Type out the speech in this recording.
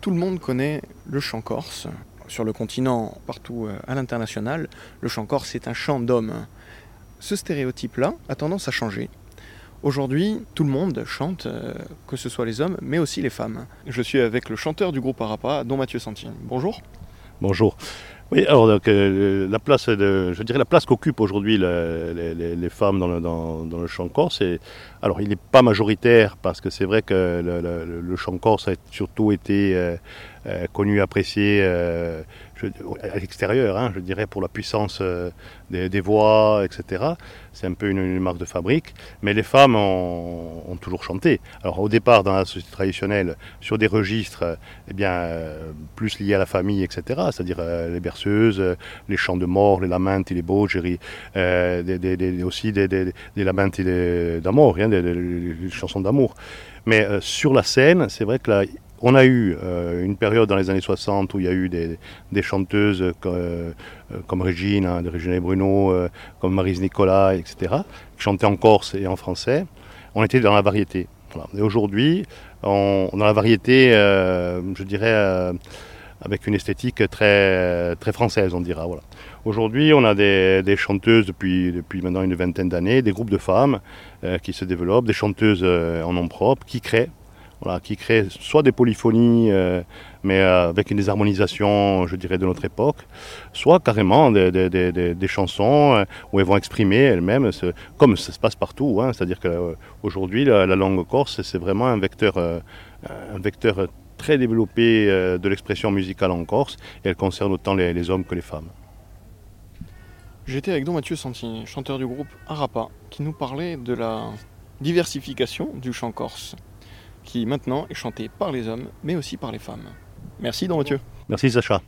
Tout le monde connaît le chant corse. Sur le continent, partout euh, à l'international, le chant corse est un chant d'homme. Ce stéréotype-là a tendance à changer. Aujourd'hui, tout le monde chante, euh, que ce soit les hommes, mais aussi les femmes. Je suis avec le chanteur du groupe Arapa, dont Mathieu Santine. Bonjour. Bonjour. Oui, alors donc, euh, la place, de, je dirais la place qu'occupent aujourd'hui les, les, femmes dans le, dans, le chant corse, et, alors il n'est pas majoritaire parce que c'est vrai que le, le, le, chant corse a surtout été euh, euh, connu, apprécié euh, à l'extérieur, hein, je dirais pour la puissance euh, des, voix, etc. C'est un peu une, marque de fabrique, mais les femmes ont, toujours chanté. Alors au départ, dans la société traditionnelle, sur des registres, eh bien plus liés à la famille, etc. C'est-à-dire les berceuses, les chants de mort, les lamentes les bogeri, des, aussi des, lamentes d'amour, hein, des, chansons d'amour. Mais euh, sur la scène, c'est vrai que là, on a eu euh, une période dans les années 60 où il y a eu des, chanteuses euh, comme Régine, hein, Régine et Bruno, euh, comme Marise Nicolas, etc., qui chantaient en corse et en français. On était dans la variété. Et aujourd'hui, dans la variété, euh, je dirais, euh, avec une esthétique très, française, on dira. Aujourd'hui, on a des, chanteuses depuis, maintenant une vingtaine d'années, des groupes de femmes euh, qui se développent, des chanteuses euh, en nom propre, qui créent, qui créent soit des polyphonies, euh, mais avec des harmonisations, je dirais, de notre époque, soit carrément des, chansons où elles vont exprimer elles-mêmes, comme ça se passe partout. Hein, C'est-à-dire qu'aujourd'hui, la, la, langue corse, c'est vraiment un vecteur, un vecteur très développé de l'expression musicale en Corse, et elle concerne autant les, les hommes que les femmes. J'étais avec Don Mathieu Santini, chanteur du groupe Arapa, qui nous parlait de la diversification du chant corse, qui maintenant est chanté par les hommes, mais aussi par les femmes. Merci Don Mathieu. Merci Sacha.